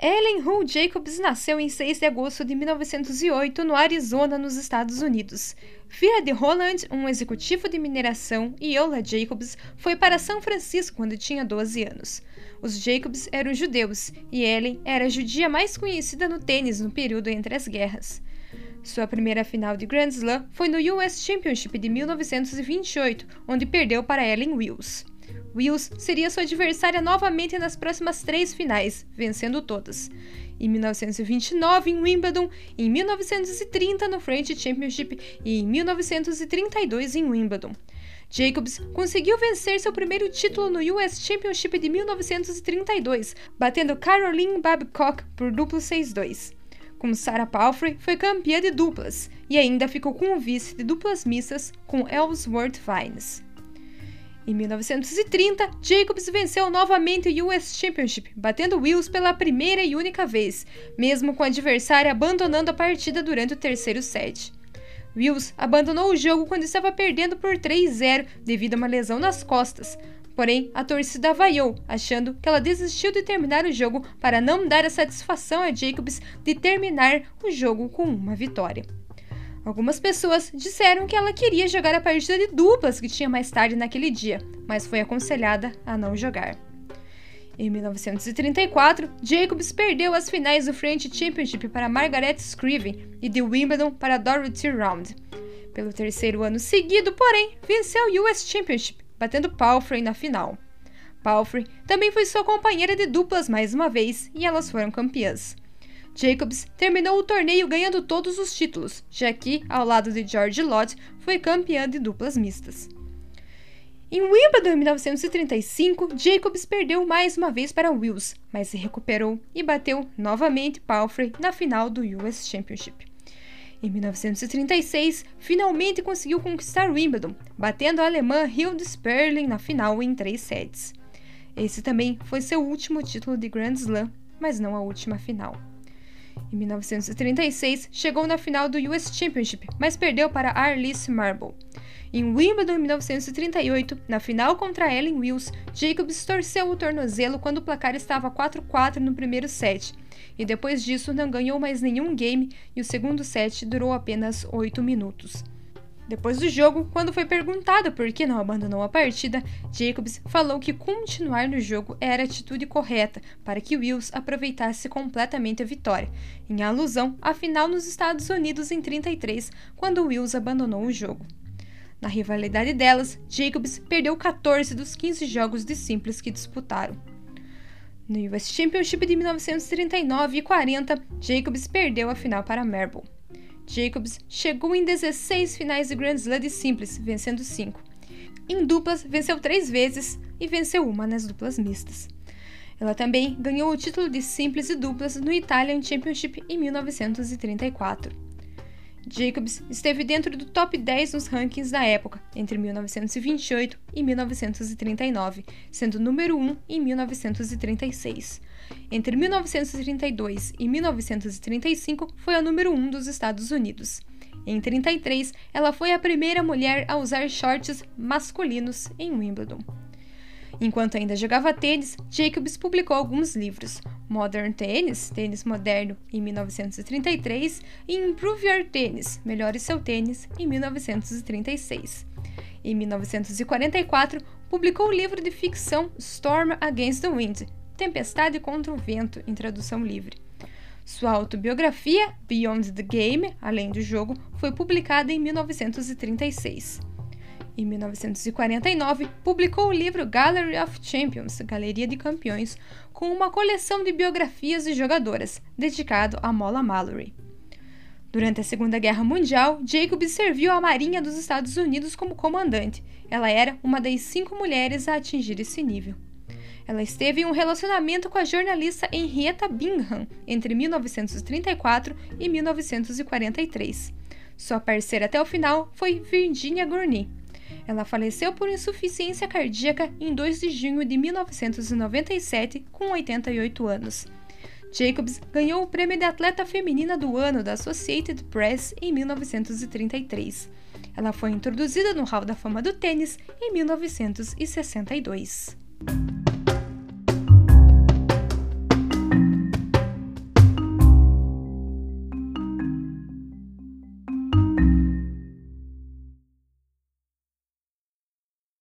Ellen Hull Jacobs nasceu em 6 de agosto de 1908 no Arizona, nos Estados Unidos. Filha de Roland, um executivo de mineração, e Yola Jacobs foi para São Francisco quando tinha 12 anos. Os Jacobs eram judeus e Ellen era a judia mais conhecida no tênis no período entre as guerras. Sua primeira final de Grand Slam foi no US Championship de 1928, onde perdeu para Ellen Wills. Wills seria sua adversária novamente nas próximas três finais, vencendo todas. Em 1929 em Wimbledon, em 1930 no French Championship e em 1932 em Wimbledon. Jacobs conseguiu vencer seu primeiro título no US Championship de 1932, batendo Caroline Babcock por duplo 6-2. Com Sarah Palfrey, foi campeã de duplas e ainda ficou com o vice de duplas mistas com Ellsworth Vines. Em 1930, Jacobs venceu novamente o US Championship, batendo Wills pela primeira e única vez, mesmo com o adversário abandonando a partida durante o terceiro set. Wills abandonou o jogo quando estava perdendo por 3-0 devido a uma lesão nas costas. Porém, a torcida vaiou, achando que ela desistiu de terminar o jogo para não dar a satisfação a Jacobs de terminar o jogo com uma vitória. Algumas pessoas disseram que ela queria jogar a partida de duplas que tinha mais tarde naquele dia, mas foi aconselhada a não jogar. Em 1934, Jacobs perdeu as finais do French Championship para Margaret Scriven e de Wimbledon para Dorothy Round. Pelo terceiro ano seguido, porém, venceu o US Championship, batendo Palfrey na final. Palfrey também foi sua companheira de duplas mais uma vez e elas foram campeãs. Jacobs terminou o torneio ganhando todos os títulos, já que, ao lado de George Lott, foi campeã de duplas mistas. Em Wimbledon em 1935, Jacobs perdeu mais uma vez para Wills, mas se recuperou e bateu novamente Palfrey na final do US Championship. Em 1936, finalmente conseguiu conquistar Wimbledon, batendo a alemã Hilde Sperling na final em três sets. Esse também foi seu último título de Grand Slam, mas não a última final. Em 1936, chegou na final do US Championship, mas perdeu para Arliss Marble. Em Wimbledon em 1938, na final contra Ellen Wills, Jacobs torceu o tornozelo quando o placar estava 4-4 no primeiro set, e depois disso não ganhou mais nenhum game e o segundo set durou apenas 8 minutos. Depois do jogo, quando foi perguntado por que não abandonou a partida, Jacobs falou que continuar no jogo era a atitude correta para que Wills aproveitasse completamente a vitória, em alusão à final nos Estados Unidos em 33, quando Wills abandonou o jogo. Na rivalidade delas, Jacobs perdeu 14 dos 15 jogos de simples que disputaram. No US Championship de 1939 e 40, Jacobs perdeu a final para Marble. Jacobs chegou em 16 finais de Grand Slam de simples, vencendo 5. Em duplas, venceu três vezes e venceu uma nas duplas mistas. Ela também ganhou o título de simples e duplas no Italian Championship em 1934. Jacobs esteve dentro do top 10 nos rankings da época, entre 1928 e 1939, sendo número 1 em 1936. Entre 1932 e 1935, foi a número 1 dos Estados Unidos. Em 33, ela foi a primeira mulher a usar shorts masculinos em Wimbledon. Enquanto ainda jogava tênis, Jacobs publicou alguns livros: Modern Tennis, Tênis Moderno, em 1933, e Improve Your Tennis, Melhore Seu Tênis, em 1936. Em 1944, publicou o livro de ficção Storm Against the Wind, Tempestade contra o Vento, em tradução livre. Sua autobiografia, Beyond the Game, Além do Jogo, foi publicada em 1936. Em 1949, publicou o livro Gallery of Champions, Galeria de Campeões, com uma coleção de biografias de jogadoras, dedicado a Mola Mallory. Durante a Segunda Guerra Mundial, Jacob serviu à Marinha dos Estados Unidos como comandante. Ela era uma das cinco mulheres a atingir esse nível. Ela esteve em um relacionamento com a jornalista Henrietta Bingham entre 1934 e 1943. Sua parceira até o final foi Virginia Gurney. Ela faleceu por insuficiência cardíaca em 2 de junho de 1997, com 88 anos. Jacobs ganhou o prêmio de atleta feminina do ano da Associated Press em 1933. Ela foi introduzida no Hall da Fama do Tênis em 1962.